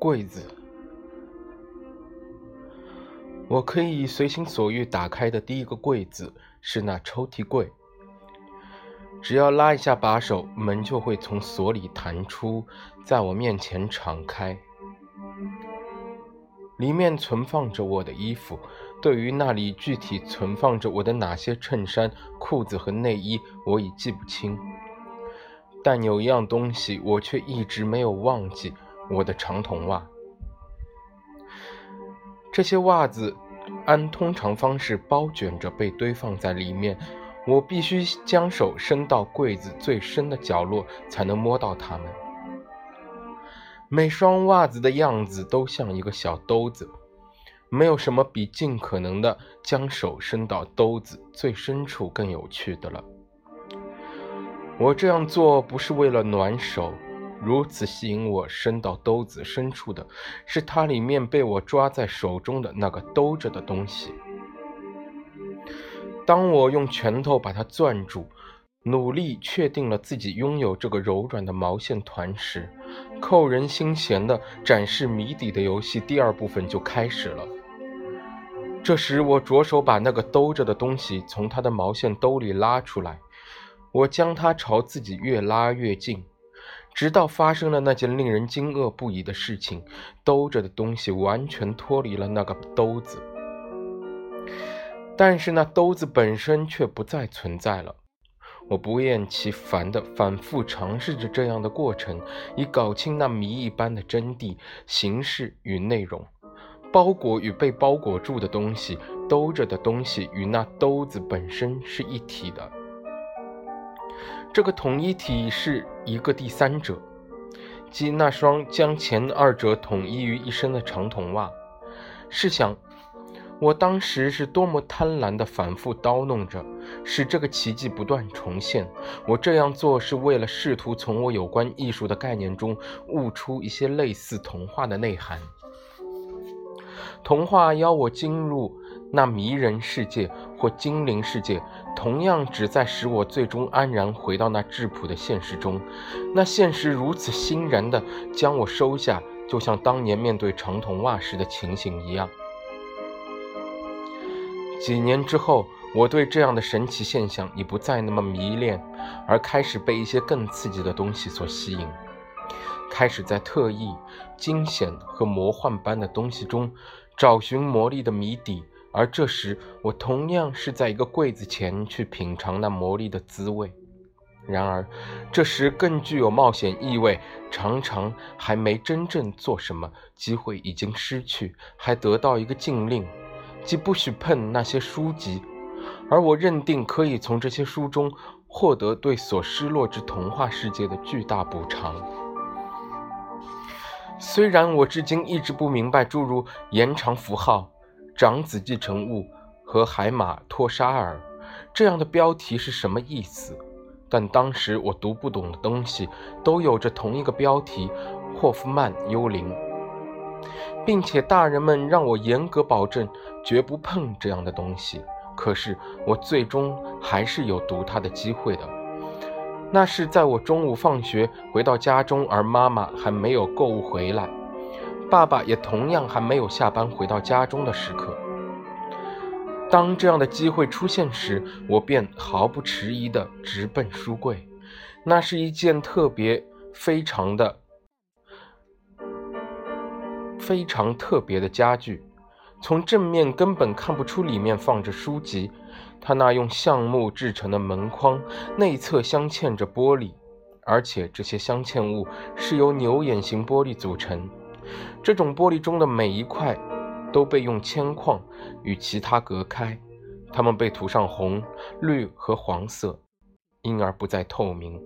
柜子，我可以随心所欲打开的第一个柜子是那抽屉柜。只要拉一下把手，门就会从锁里弹出，在我面前敞开。里面存放着我的衣服。对于那里具体存放着我的哪些衬衫、裤子和内衣，我已记不清。但有一样东西，我却一直没有忘记：我的长筒袜。这些袜子按通常方式包卷着被堆放在里面。我必须将手伸到柜子最深的角落，才能摸到它们。每双袜子的样子都像一个小兜子，没有什么比尽可能的将手伸到兜子最深处更有趣的了。我这样做不是为了暖手，如此吸引我伸到兜子深处的是它里面被我抓在手中的那个兜着的东西。当我用拳头把它攥住，努力确定了自己拥有这个柔软的毛线团时，扣人心弦的展示谜底的游戏第二部分就开始了。这时，我着手把那个兜着的东西从它的毛线兜里拉出来，我将它朝自己越拉越近，直到发生了那件令人惊愕不已的事情：兜着的东西完全脱离了那个兜子。但是那兜子本身却不再存在了。我不厌其烦地反复尝试着这样的过程，以搞清那谜一般的真谛、形式与内容。包裹与被包裹住的东西，兜着的东西与那兜子本身是一体的。这个统一体是一个第三者，即那双将前二者统一于一身的长筒袜。试想。我当时是多么贪婪地反复叨弄着，使这个奇迹不断重现。我这样做是为了试图从我有关艺术的概念中悟出一些类似童话的内涵。童话邀我进入那迷人世界或精灵世界，同样旨在使我最终安然回到那质朴的现实中。那现实如此欣然地将我收下，就像当年面对长筒袜时的情形一样。几年之后，我对这样的神奇现象已不再那么迷恋，而开始被一些更刺激的东西所吸引，开始在特异、惊险和魔幻般的东西中找寻魔力的谜底。而这时，我同样是在一个柜子前去品尝那魔力的滋味。然而，这时更具有冒险意味，常常还没真正做什么，机会已经失去，还得到一个禁令。即不许碰那些书籍，而我认定可以从这些书中获得对所失落之童话世界的巨大补偿。虽然我至今一直不明白诸如延长符号、长子继承物和海马托沙尔这样的标题是什么意思，但当时我读不懂的东西都有着同一个标题——霍夫曼幽灵。并且大人们让我严格保证绝不碰这样的东西。可是我最终还是有读它的机会的。那是在我中午放学回到家中，而妈妈还没有购物回来，爸爸也同样还没有下班回到家中的时刻。当这样的机会出现时，我便毫不迟疑地直奔书柜。那是一件特别非常的。非常特别的家具，从正面根本看不出里面放着书籍。它那用橡木制成的门框内侧镶嵌着玻璃，而且这些镶嵌物是由牛眼形玻璃组成。这种玻璃中的每一块都被用铅矿与其他隔开，它们被涂上红、绿和黄色，因而不再透明。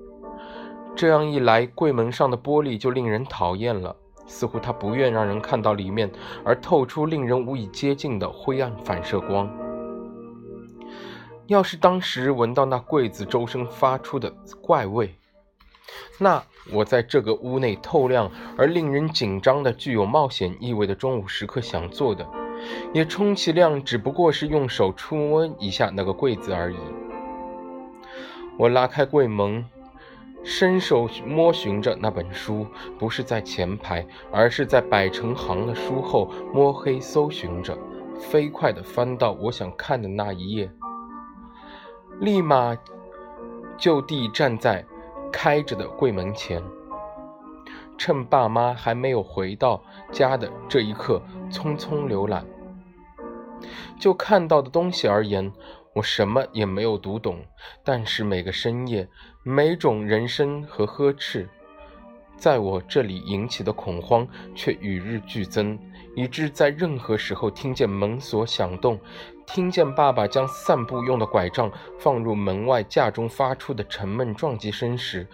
这样一来，柜门上的玻璃就令人讨厌了。似乎它不愿让人看到里面，而透出令人无以接近的灰暗反射光。要是当时闻到那柜子周身发出的怪味，那我在这个屋内透亮而令人紧张的、具有冒险意味的中午时刻想做的，也充其量只不过是用手触摸一下那个柜子而已。我拉开柜门。伸手摸寻着那本书，不是在前排，而是在摆成行的书后摸黑搜寻着，飞快地翻到我想看的那一页，立马就地站在开着的柜门前，趁爸妈还没有回到家的这一刻，匆匆浏览。就看到的东西而言。我什么也没有读懂，但是每个深夜，每种人声和呵斥，在我这里引起的恐慌却与日俱增，以致在任何时候听见门锁响动，听见爸爸将散步用的拐杖放入门外架中发出的沉闷撞击声时，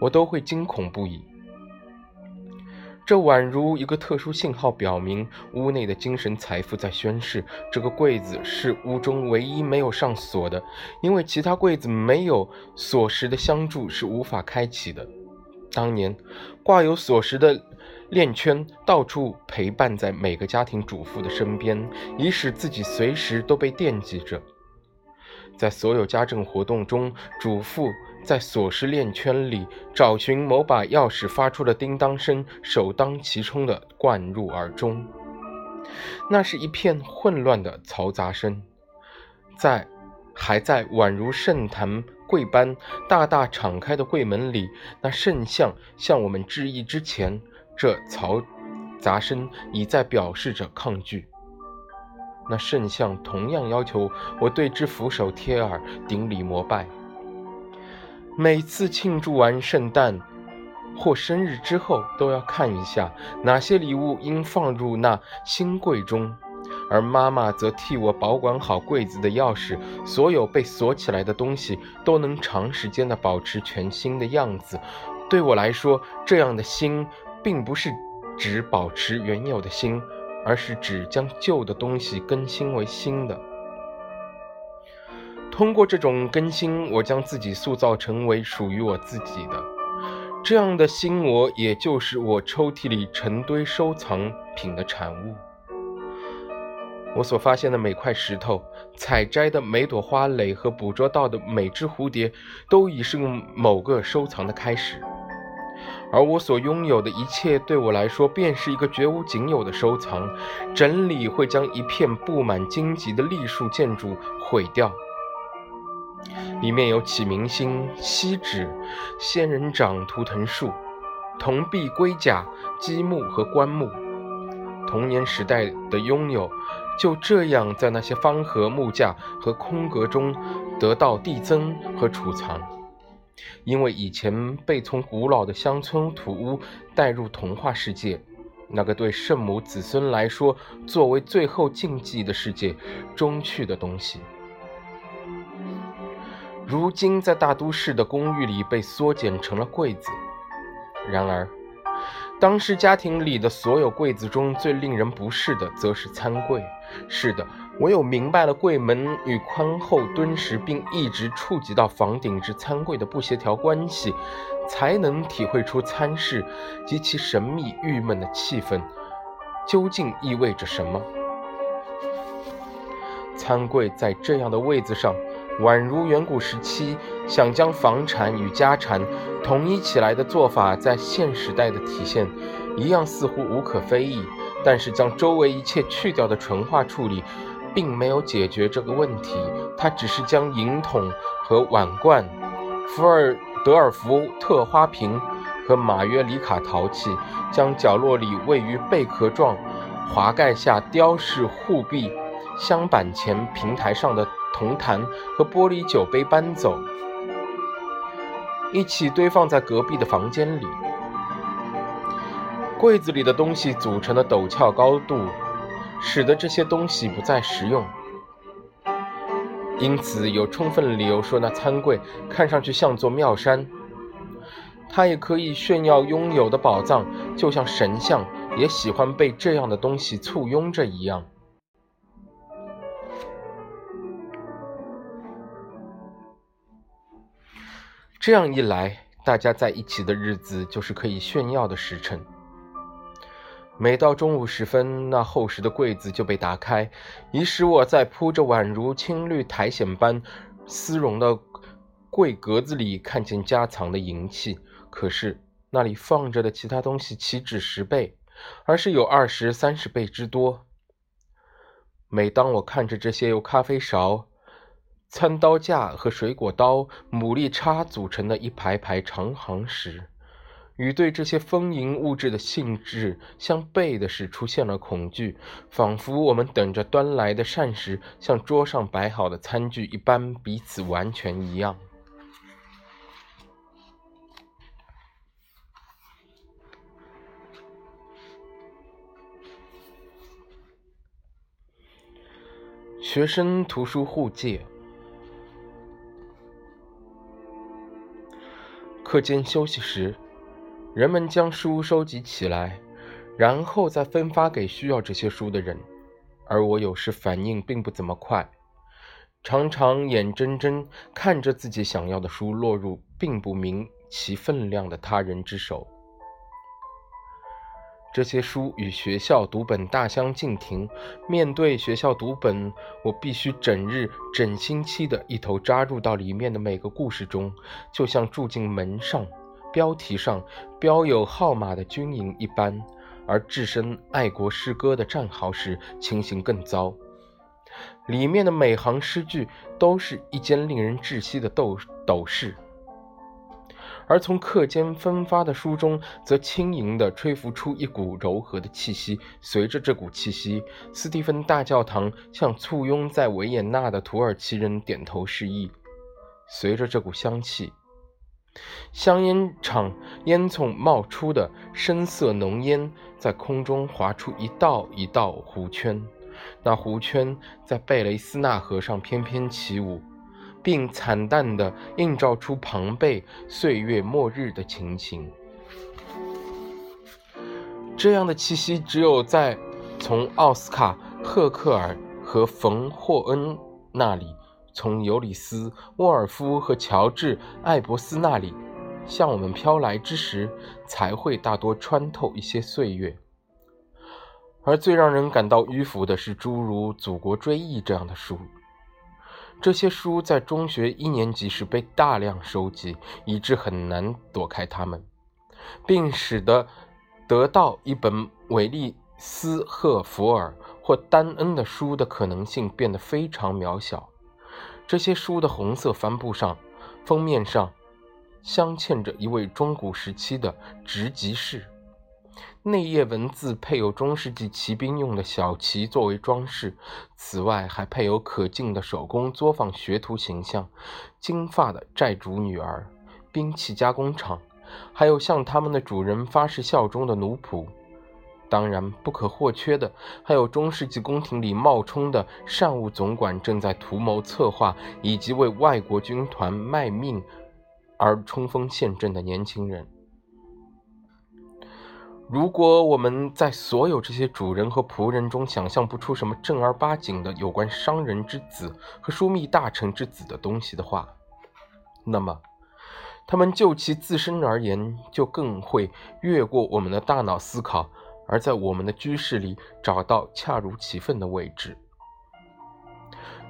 我都会惊恐不已。这宛如一个特殊信号，表明屋内的精神财富在宣誓：这个柜子是屋中唯一没有上锁的，因为其他柜子没有锁匙的相助是无法开启的。当年挂有锁匙的链圈到处陪伴在每个家庭主妇的身边，以使自己随时都被惦记着。在所有家政活动中，主妇。在锁匙链圈里找寻某把钥匙发出的叮当声，首当其冲地灌入耳中。那是一片混乱的嘈杂声，在还在宛如圣坛柜般大大敞开的柜门里，那圣像向我们致意之前，这嘈杂声已在表示着抗拒。那圣像同样要求我对之俯首贴耳，顶礼膜拜。每次庆祝完圣诞或生日之后，都要看一下哪些礼物应放入那新柜中，而妈妈则替我保管好柜子的钥匙。所有被锁起来的东西都能长时间的保持全新的样子。对我来说，这样的新并不是指保持原有的新，而是指将旧的东西更新为新的。通过这种更新，我将自己塑造成为属于我自己的这样的新我，也就是我抽屉里成堆收藏品的产物。我所发现的每块石头、采摘的每朵花蕾和捕捉到的每只蝴蝶，都已是某个收藏的开始。而我所拥有的一切，对我来说，便是一个绝无仅有的收藏。整理会将一片布满荆棘的栗树建筑毁掉。里面有启明星、锡纸、仙人掌图腾树、铜币龟甲、积木和棺木。童年时代的拥有，就这样在那些方盒木架和空格中得到递增和储藏。因为以前被从古老的乡村土屋带入童话世界，那个对圣母子孙来说作为最后禁忌的世界中去的东西。如今，在大都市的公寓里被缩减成了柜子。然而，当时家庭里的所有柜子中最令人不适的，则是餐柜。是的，唯有明白了柜门与宽厚敦实，并一直触及到房顶之餐柜的不协调关系，才能体会出餐室及其神秘郁闷的气氛究竟意味着什么。餐柜在这样的位子上。宛如远古时期想将房产与家产统一起来的做法，在现时代的体现一样，似乎无可非议。但是将周围一切去掉的纯化处理，并没有解决这个问题。它只是将银桶和碗罐、福尔德尔福特花瓶和马约里卡陶器，将角落里位于贝壳状滑盖下雕饰护壁镶板前平台上的。铜坛和玻璃酒杯搬走，一起堆放在隔壁的房间里。柜子里的东西组成的陡峭高度，使得这些东西不再实用。因此，有充分理由说，那餐柜看上去像座庙山。它也可以炫耀拥有的宝藏，就像神像也喜欢被这样的东西簇拥着一样。这样一来，大家在一起的日子就是可以炫耀的时辰。每到中午时分，那厚实的柜子就被打开，以使我在铺着宛如青绿苔藓般丝绒的柜格子里看见家藏的银器，可是那里放着的其他东西岂止十倍，而是有二十三十倍之多。每当我看着这些由咖啡勺、餐刀架和水果刀、牡蛎叉组成的一排排长行时，与对这些丰盈物质的性质相悖的是，出现了恐惧，仿佛我们等着端来的膳食像桌上摆好的餐具一般，彼此完全一样。学生图书互借。课间休息时，人们将书收集起来，然后再分发给需要这些书的人。而我有时反应并不怎么快，常常眼睁睁看着自己想要的书落入并不明其分量的他人之手。这些书与学校读本大相径庭。面对学校读本，我必须整日、整星期的一头扎入到里面的每个故事中，就像住进门上、标题上标有号码的军营一般。而置身爱国诗歌的战壕时，情形更糟。里面的每行诗句都是一间令人窒息的斗斗室。而从课间分发的书中，则轻盈地吹拂出一股柔和的气息。随着这股气息，斯蒂芬大教堂向簇拥在维也纳的土耳其人点头示意。随着这股香气，香烟厂烟囱冒出的深色浓烟在空中划出一道一道弧圈，那弧圈在贝雷斯纳河上翩翩起舞。并惨淡地映照出庞贝岁月末日的情形。这样的气息只有在从奥斯卡·赫克尔和冯·霍恩那里，从尤里斯·沃尔夫和乔治·艾伯斯那里向我们飘来之时，才会大多穿透一些岁月。而最让人感到迂腐的是，诸如《祖国追忆》这样的书。这些书在中学一年级时被大量收集，以致很难躲开它们，并使得得到一本韦利斯赫弗尔或丹恩的书的可能性变得非常渺小。这些书的红色帆布上、封面上镶嵌着一位中古时期的直级士。内页文字配有中世纪骑兵用的小旗作为装饰，此外还配有可敬的手工作坊学徒形象、金发的寨主女儿、兵器加工厂，还有向他们的主人发誓效忠的奴仆。当然，不可或缺的还有中世纪宫廷里冒充的善务总管正在图谋策划，以及为外国军团卖命而冲锋陷阵的年轻人。如果我们在所有这些主人和仆人中想象不出什么正儿八经的有关商人之子和枢密大臣之子的东西的话，那么，他们就其自身而言，就更会越过我们的大脑思考，而在我们的居室里找到恰如其分的位置。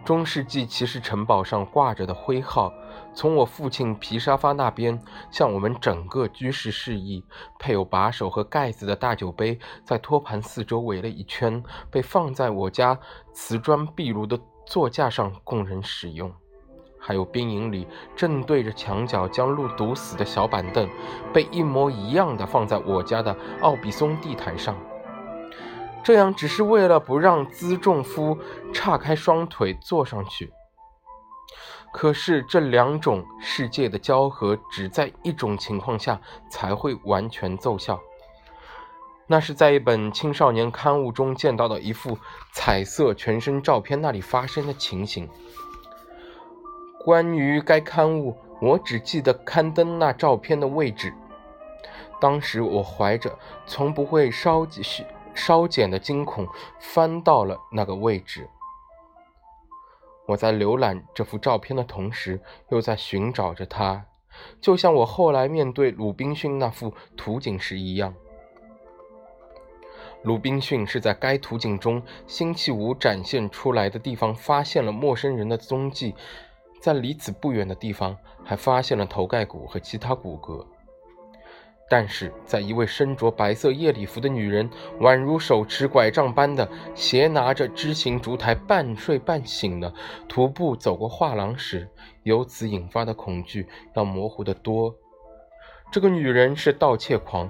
中世纪骑士城堡上挂着的徽号，从我父亲皮沙发那边向我们整个居室示意。配有把手和盖子的大酒杯，在托盘四周围了一圈，被放在我家瓷砖壁炉的座架上供人使用。还有兵营里正对着墙角将路堵死的小板凳，被一模一样的放在我家的奥比松地毯上。这样只是为了不让辎重夫岔开双腿坐上去。可是这两种世界的交合，只在一种情况下才会完全奏效，那是在一本青少年刊物中见到的一幅彩色全身照片那里发生的情形。关于该刊物，我只记得刊登那照片的位置。当时我怀着从不会稍许。稍减的惊恐，翻到了那个位置。我在浏览这幅照片的同时，又在寻找着它，就像我后来面对鲁滨逊那幅图景时一样。鲁滨逊是在该图景中星期五展现出来的地方发现了陌生人的踪迹，在离此不远的地方还发现了头盖骨和其他骨骼。但是在一位身着白色夜礼服的女人，宛如手持拐杖般的斜拿着枝形烛台，半睡半醒的徒步走过画廊时，由此引发的恐惧要模糊得多。这个女人是盗窃狂，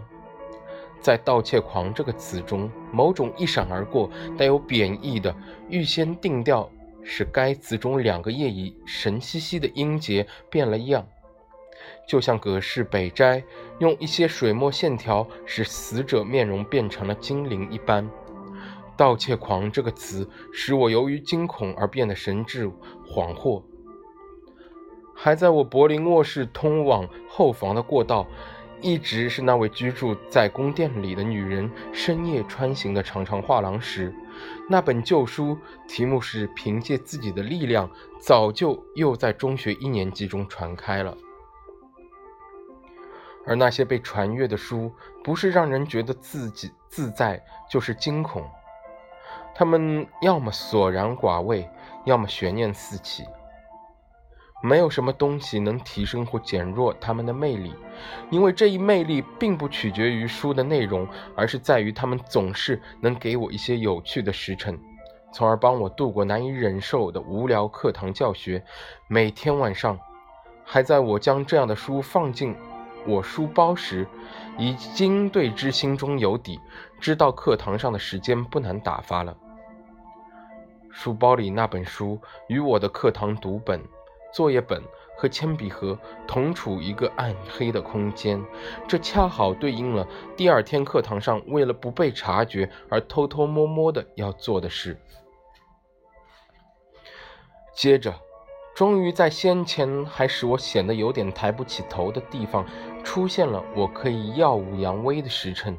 在“盗窃狂”这个词中，某种一闪而过、带有贬义的预先定调，使该词中两个夜已神兮兮的音节变了样。就像葛氏北斋用一些水墨线条使死者面容变成了精灵一般，“盗窃狂”这个词使我由于惊恐而变得神志恍惚。还在我柏林卧室通往后房的过道，一直是那位居住在宫殿里的女人深夜穿行的长长画廊时，那本旧书题目是《凭借自己的力量》，早就又在中学一年级中传开了。而那些被传阅的书，不是让人觉得自己自在，就是惊恐。他们要么索然寡味，要么悬念四起。没有什么东西能提升或减弱他们的魅力，因为这一魅力并不取决于书的内容，而是在于他们总是能给我一些有趣的时辰，从而帮我度过难以忍受的无聊课堂教学。每天晚上，还在我将这样的书放进。我书包时，已经对之心中有底，知道课堂上的时间不难打发了。书包里那本书与我的课堂读本、作业本和铅笔盒同处一个暗黑的空间，这恰好对应了第二天课堂上为了不被察觉而偷偷摸摸的要做的事。接着。终于在先前还使我显得有点抬不起头的地方，出现了我可以耀武扬威的时辰，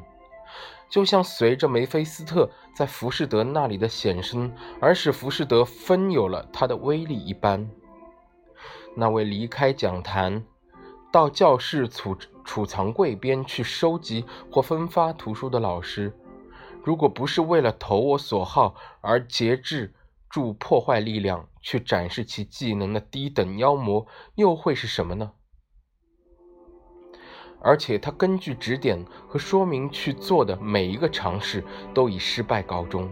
就像随着梅菲斯特在浮士德那里的显身而使浮士德分有了他的威力一般。那位离开讲坛，到教室储储藏柜边去收集或分发图书的老师，如果不是为了投我所好而节制。助破坏力量去展示其技能的低等妖魔又会是什么呢？而且他根据指点和说明去做的每一个尝试都以失败告终。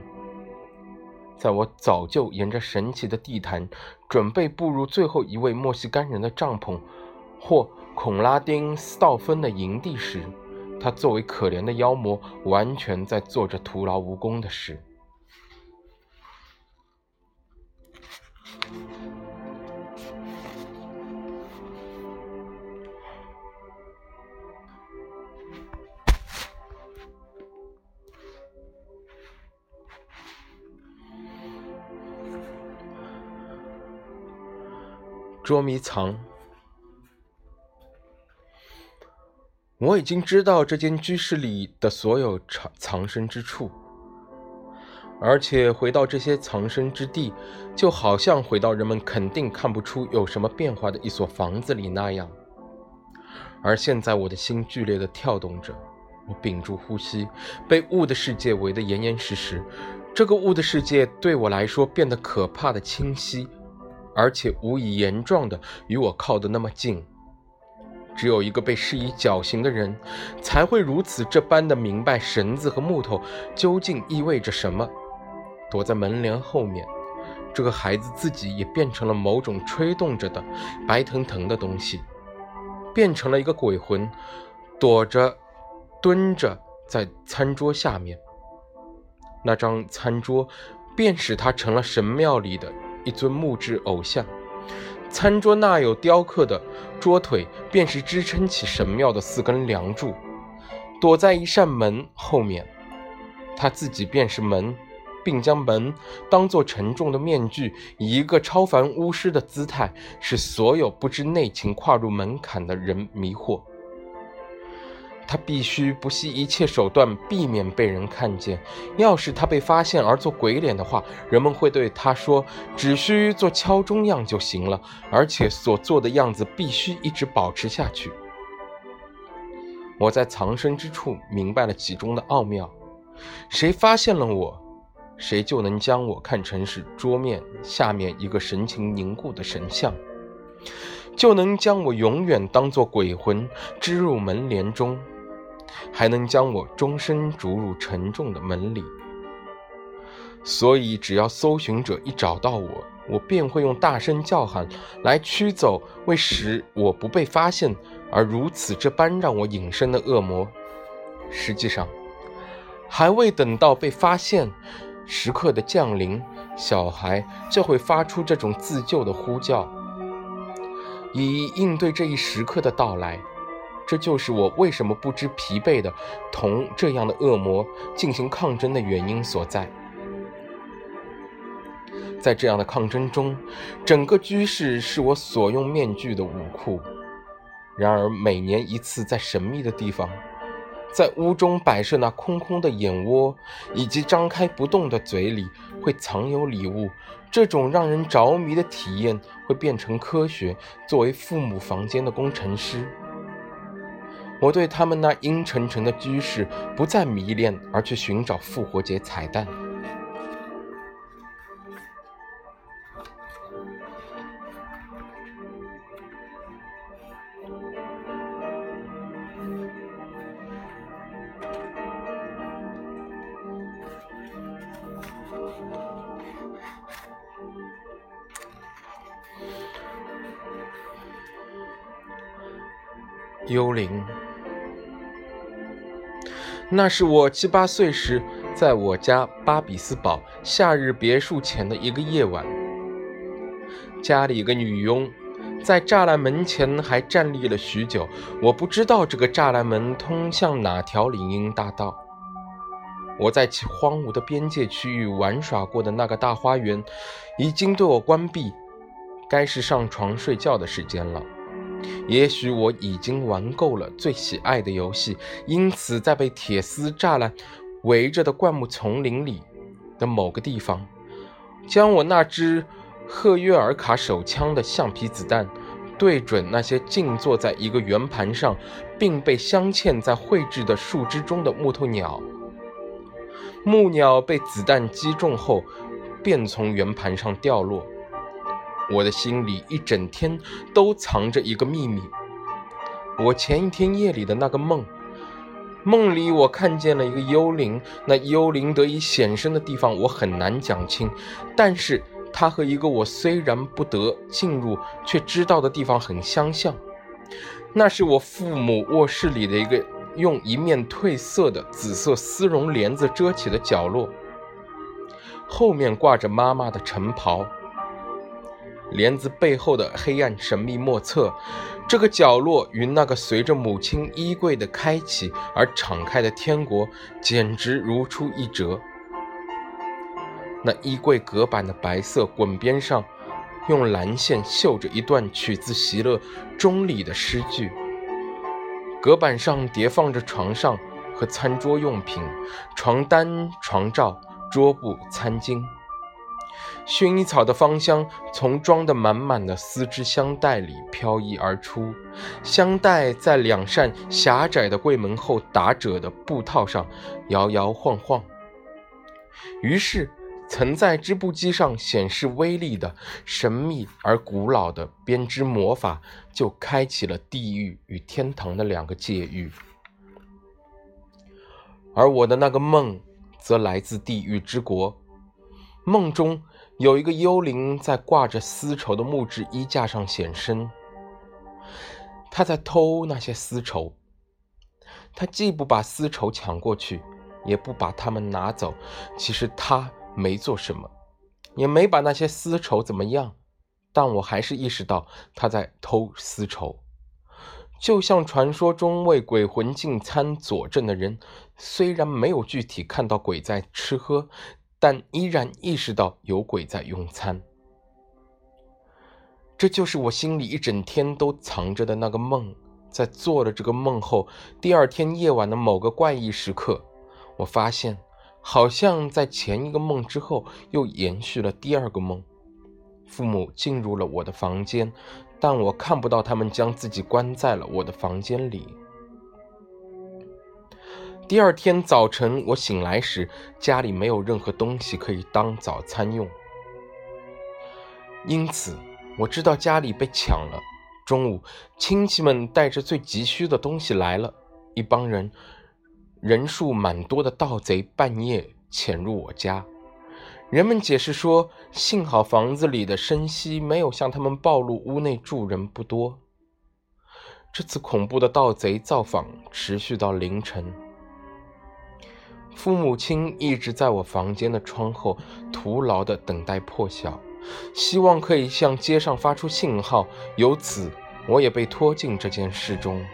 在我早就沿着神奇的地毯准备步入最后一位墨西哥人的帐篷或孔拉丁斯道芬的营地时，他作为可怜的妖魔，完全在做着徒劳无功的事。捉迷藏，我已经知道这间居室里的所有藏藏身之处，而且回到这些藏身之地，就好像回到人们肯定看不出有什么变化的一所房子里那样。而现在，我的心剧烈的跳动着，我屏住呼吸，被雾的世界围得严严实实。这个雾的世界对我来说变得可怕的清晰。而且无以言状的与我靠得那么近，只有一个被施以绞刑的人，才会如此这般的明白绳子和木头究竟意味着什么。躲在门帘后面，这个孩子自己也变成了某种吹动着的白腾腾的东西，变成了一个鬼魂，躲着、蹲着在餐桌下面。那张餐桌，便使他成了神庙里的。一尊木质偶像，餐桌那有雕刻的桌腿，便是支撑起神庙的四根梁柱。躲在一扇门后面，他自己便是门，并将门当作沉重的面具，以一个超凡巫师的姿态，使所有不知内情跨入门槛的人迷惑。他必须不惜一切手段避免被人看见。要是他被发现而做鬼脸的话，人们会对他说：“只需做敲钟样就行了，而且所做的样子必须一直保持下去。”我在藏身之处明白了其中的奥妙。谁发现了我，谁就能将我看成是桌面下面一个神情凝固的神像。就能将我永远当作鬼魂织入门帘中，还能将我终身逐入沉重的门里。所以，只要搜寻者一找到我，我便会用大声叫喊来驱走为使我不被发现而如此这般让我隐身的恶魔。实际上，还未等到被发现时刻的降临，小孩就会发出这种自救的呼叫，以应对这一时刻的到来。这就是我为什么不知疲惫的同这样的恶魔进行抗争的原因所在。在这样的抗争中，整个居室是我所用面具的武库。然而，每年一次，在神秘的地方，在屋中摆设那空空的眼窝，以及张开不动的嘴里，会藏有礼物。这种让人着迷的体验会变成科学。作为父母房间的工程师，我对他们那阴沉沉的居室不再迷恋，而去寻找复活节彩蛋。幽灵，那是我七八岁时，在我家巴比斯堡夏日别墅前的一个夜晚。家里一个女佣在栅栏门前还站立了许久。我不知道这个栅栏门通向哪条林荫大道。我在荒芜的边界区域玩耍过的那个大花园，已经对我关闭，该是上床睡觉的时间了。也许我已经玩够了最喜爱的游戏，因此在被铁丝栅栏围着的灌木丛林里的某个地方，将我那支赫约尔卡手枪的橡皮子弹对准那些静坐在一个圆盘上，并被镶嵌在绘制的树枝中的木头鸟。木鸟被子弹击中后，便从圆盘上掉落。我的心里一整天都藏着一个秘密。我前一天夜里的那个梦，梦里我看见了一个幽灵。那幽灵得以显身的地方我很难讲清，但是它和一个我虽然不得进入却知道的地方很相像。那是我父母卧室里的一个用一面褪色的紫色丝绒帘子遮起的角落，后面挂着妈妈的晨袍。帘子背后的黑暗神秘莫测，这个角落与那个随着母亲衣柜的开启而敞开的天国简直如出一辙。那衣柜隔板的白色滚边上，用蓝线绣着一段取自席勒钟里的诗句。隔板上叠放着床上和餐桌用品、床单、床罩、桌布、餐巾。薰衣草的芳香从装得满满的丝织香袋里飘逸而出，香袋在两扇狭窄的柜门后打褶的布套上摇摇晃晃。于是，曾在织布机上显示威力的神秘而古老的编织魔法就开启了地狱与天堂的两个界域，而我的那个梦则来自地狱之国。梦中有一个幽灵在挂着丝绸的木质衣架上显身，他在偷那些丝绸。他既不把丝绸抢过去，也不把它们拿走。其实他没做什么，也没把那些丝绸怎么样。但我还是意识到他在偷丝绸，就像传说中为鬼魂进餐佐证的人，虽然没有具体看到鬼在吃喝。但依然意识到有鬼在用餐，这就是我心里一整天都藏着的那个梦。在做了这个梦后，第二天夜晚的某个怪异时刻，我发现，好像在前一个梦之后又延续了第二个梦。父母进入了我的房间，但我看不到他们将自己关在了我的房间里。第二天早晨，我醒来时，家里没有任何东西可以当早餐用，因此我知道家里被抢了。中午，亲戚们带着最急需的东西来了，一帮人，人数蛮多的盗贼半夜潜入我家。人们解释说，幸好房子里的声息没有向他们暴露屋内住人不多。这次恐怖的盗贼造访持续到凌晨。父母亲一直在我房间的窗后徒劳地等待破晓，希望可以向街上发出信号，由此我也被拖进这件事中。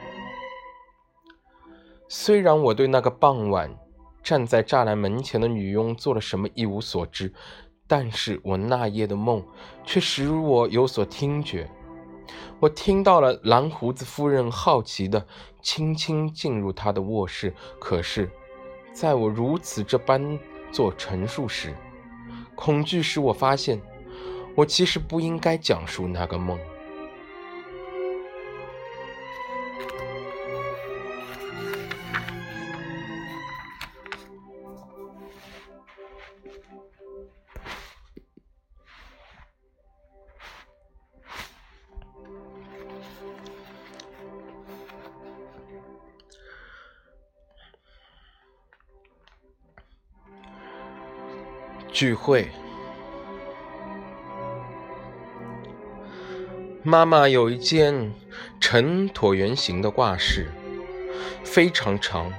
虽然我对那个傍晚站在栅栏门前的女佣做了什么一无所知，但是我那夜的梦却使我有所听觉。我听到了蓝胡子夫人好奇的轻轻进入她的卧室，可是，在我如此这般做陈述时，恐惧使我发现，我其实不应该讲述那个梦。聚会，妈妈有一件呈椭圆形的挂饰，非常长，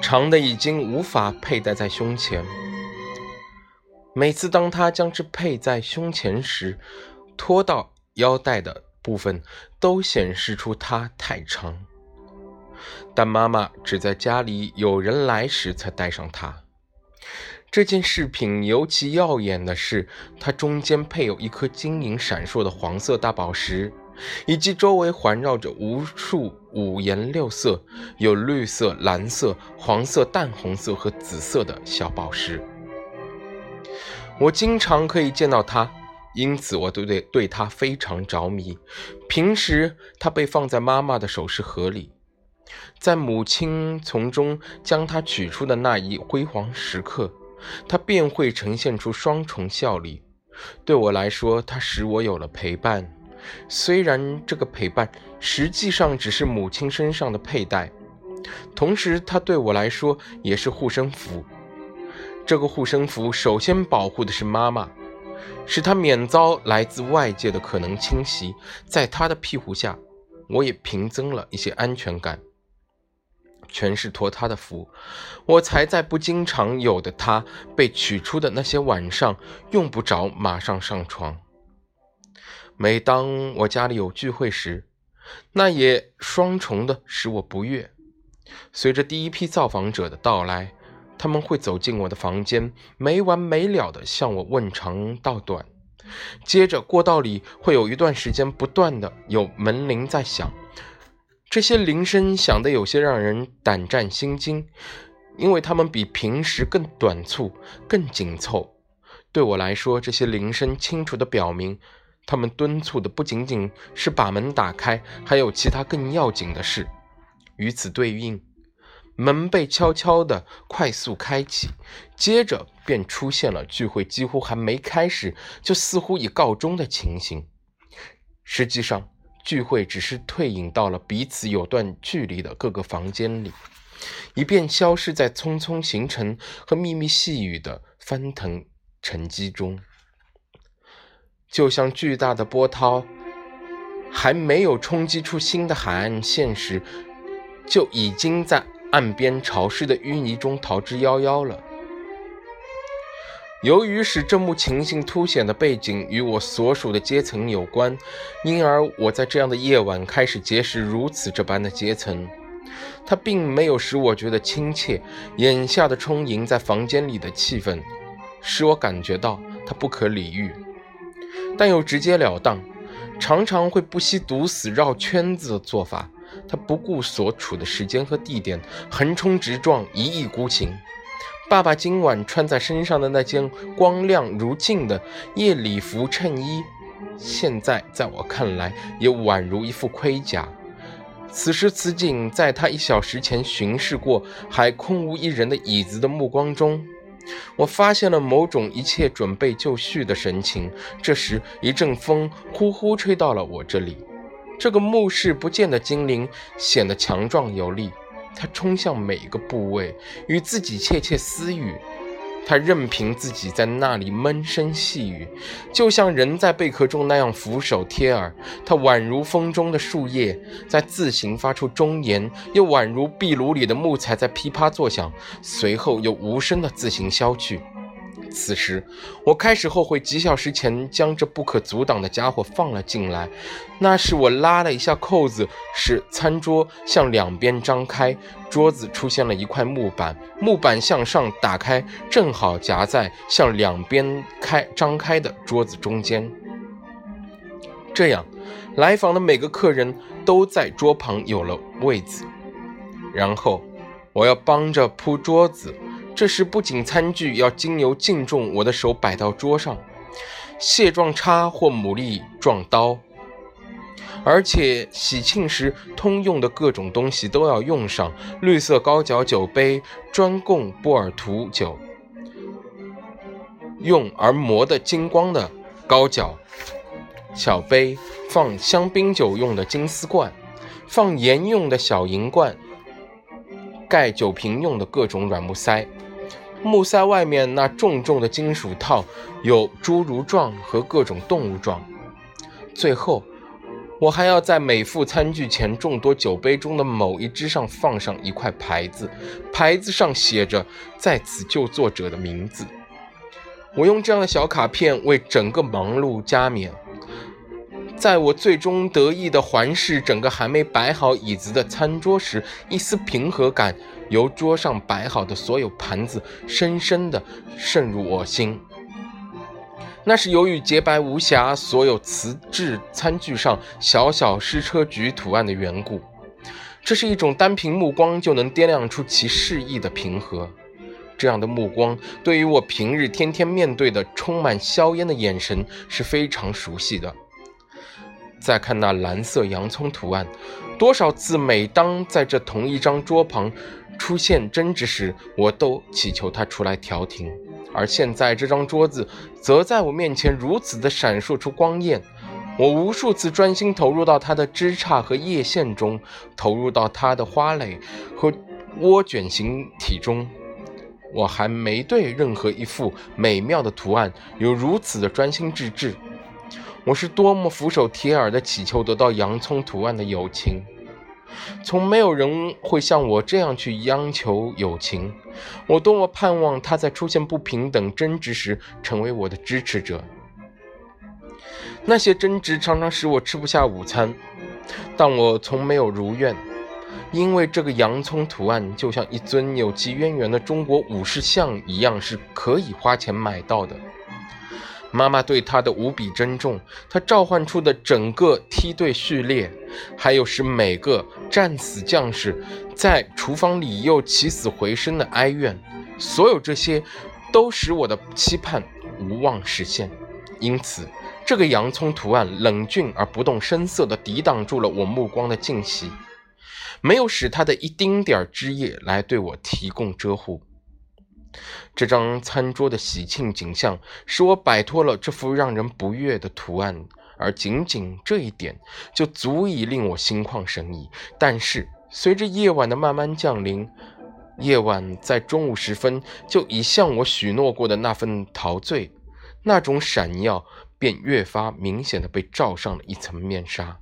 长的已经无法佩戴在胸前。每次当她将之佩在胸前时，拖到腰带的部分都显示出它太长。但妈妈只在家里有人来时才戴上它。这件饰品尤其耀眼的是，它中间配有一颗晶莹闪烁的黄色大宝石，以及周围环绕着无数五颜六色、有绿色、蓝色、黄色、淡红色和紫色的小宝石。我经常可以见到它，因此我对对对它非常着迷。平时它被放在妈妈的首饰盒里，在母亲从中将它取出的那一辉煌时刻。它便会呈现出双重效力。对我来说，它使我有了陪伴，虽然这个陪伴实际上只是母亲身上的佩戴。同时，它对我来说也是护身符。这个护身符首先保护的是妈妈，使她免遭来自外界的可能侵袭。在她的庇护下，我也平增了一些安全感。全是托他的福，我才在不经常有的他被取出的那些晚上用不着马上上床。每当我家里有聚会时，那也双重的使我不悦。随着第一批造访者的到来，他们会走进我的房间，没完没了的向我问长道短。接着过道里会有一段时间不断的有门铃在响。这些铃声响得有些让人胆战心惊，因为它们比平时更短促、更紧凑。对我来说，这些铃声清楚地表明，他们敦促的不仅仅是把门打开，还有其他更要紧的事。与此对应，门被悄悄地快速开启，接着便出现了聚会几乎还没开始就似乎已告终的情形。实际上，聚会只是退隐到了彼此有段距离的各个房间里，以便消失在匆匆行程和秘密细语的翻腾沉积中，就像巨大的波涛还没有冲击出新的海岸线时，就已经在岸边潮湿的淤泥中逃之夭夭了。由于使这幕情形凸显的背景与我所属的阶层有关，因而我在这样的夜晚开始结识如此这般的阶层。它并没有使我觉得亲切，眼下的充盈在房间里的气氛，使我感觉到它不可理喻，但又直截了当，常常会不惜毒死绕圈子的做法。他不顾所处的时间和地点，横冲直撞，一意孤行。爸爸今晚穿在身上的那件光亮如镜的夜礼服衬衣，现在在我看来也宛如一副盔甲。此时此景，在他一小时前巡视过还空无一人的椅子的目光中，我发现了某种一切准备就绪的神情。这时，一阵风呼呼吹到了我这里。这个目视不见的精灵显得强壮有力，他冲向每个部位，与自己窃窃私语。他任凭自己在那里闷声细语，就像人在贝壳中那样俯首贴耳。他宛如风中的树叶，在自行发出忠言，又宛如壁炉里的木材在噼啪作响，随后又无声的自行消去。此时，我开始后悔几小时前将这不可阻挡的家伙放了进来。那是我拉了一下扣子，使餐桌向两边张开，桌子出现了一块木板，木板向上打开，正好夹在向两边开张开的桌子中间。这样，来访的每个客人都在桌旁有了位子。然后，我要帮着铺桌子。这时，不仅餐具要经由敬重我的手摆到桌上，蟹状叉或牡蛎状刀，而且喜庆时通用的各种东西都要用上：绿色高脚酒杯专供波尔图酒用而磨得金光的高脚小杯，放香槟酒用的金丝罐，放盐用的小银罐，盖酒瓶用的各种软木塞。木塞外面那重重的金属套有侏儒状和各种动物状。最后，我还要在每副餐具前众多酒杯中的某一只上放上一块牌子，牌子上写着在此就作者的名字。我用这样的小卡片为整个忙碌加冕。在我最终得意的环视整个还没摆好椅子的餐桌时，一丝平和感由桌上摆好的所有盘子深深地渗入我心。那是由于洁白无瑕所有瓷质餐具上小小矢车菊图案的缘故。这是一种单凭目光就能掂量出其示意的平和。这样的目光对于我平日天天面对的充满硝烟的眼神是非常熟悉的。再看那蓝色洋葱图案，多少次每当在这同一张桌旁出现争执时，我都祈求他出来调停。而现在这张桌子则在我面前如此的闪烁出光焰，我无数次专心投入到它的枝杈和叶线中，投入到它的花蕾和涡卷形体中，我还没对任何一幅美妙的图案有如此的专心致志。我是多么俯首帖耳地祈求得到洋葱图案的友情，从没有人会像我这样去央求友情。我多么盼望他在出现不平等争执时成为我的支持者。那些争执常常使我吃不下午餐，但我从没有如愿，因为这个洋葱图案就像一尊有其渊源的中国武士像一样，是可以花钱买到的。妈妈对他的无比珍重，他召唤出的整个梯队序列，还有使每个战死将士在厨房里又起死回生的哀怨，所有这些都使我的期盼无望实现。因此，这个洋葱图案冷峻而不动声色地抵挡住了我目光的侵袭，没有使它的一丁点儿枝叶来对我提供遮护。这张餐桌的喜庆景象使我摆脱了这幅让人不悦的图案，而仅仅这一点就足以令我心旷神怡。但是，随着夜晚的慢慢降临，夜晚在中午时分就已向我许诺过的那份陶醉，那种闪耀便越发明显的被罩上了一层面纱。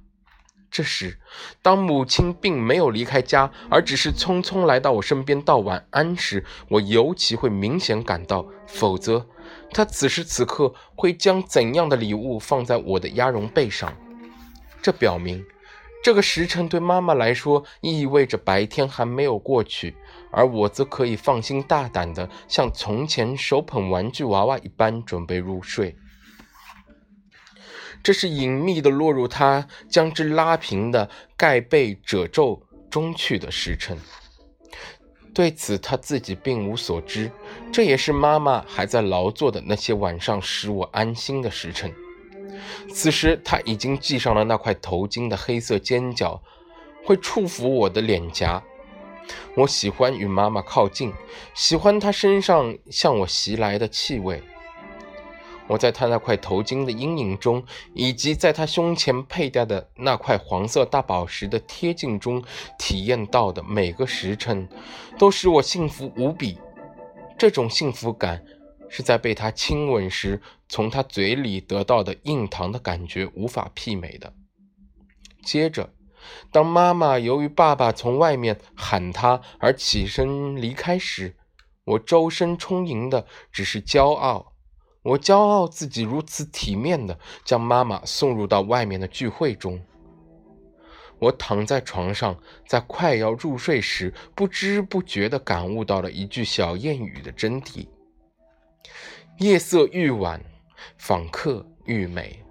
这时，当母亲并没有离开家，而只是匆匆来到我身边道晚安时，我尤其会明显感到，否则，她此时此刻会将怎样的礼物放在我的鸭绒被上？这表明，这个时辰对妈妈来说意味着白天还没有过去，而我则可以放心大胆的像从前手捧玩具娃娃一般准备入睡。这是隐秘的落入他将之拉平的盖被褶皱中去的时辰。对此他自己并无所知。这也是妈妈还在劳作的那些晚上使我安心的时辰。此时他已经系上了那块头巾的黑色尖角，会触抚我的脸颊。我喜欢与妈妈靠近，喜欢她身上向我袭来的气味。我在他那块头巾的阴影中，以及在他胸前佩戴的那块黄色大宝石的贴近中，体验到的每个时辰，都使我幸福无比。这种幸福感，是在被他亲吻时从他嘴里得到的硬糖的感觉无法媲美的。接着。当妈妈由于爸爸从外面喊她而起身离开时，我周身充盈的只是骄傲。我骄傲自己如此体面的将妈妈送入到外面的聚会中。我躺在床上，在快要入睡时，不知不觉地感悟到了一句小谚语的真谛：夜色愈晚，访客愈美。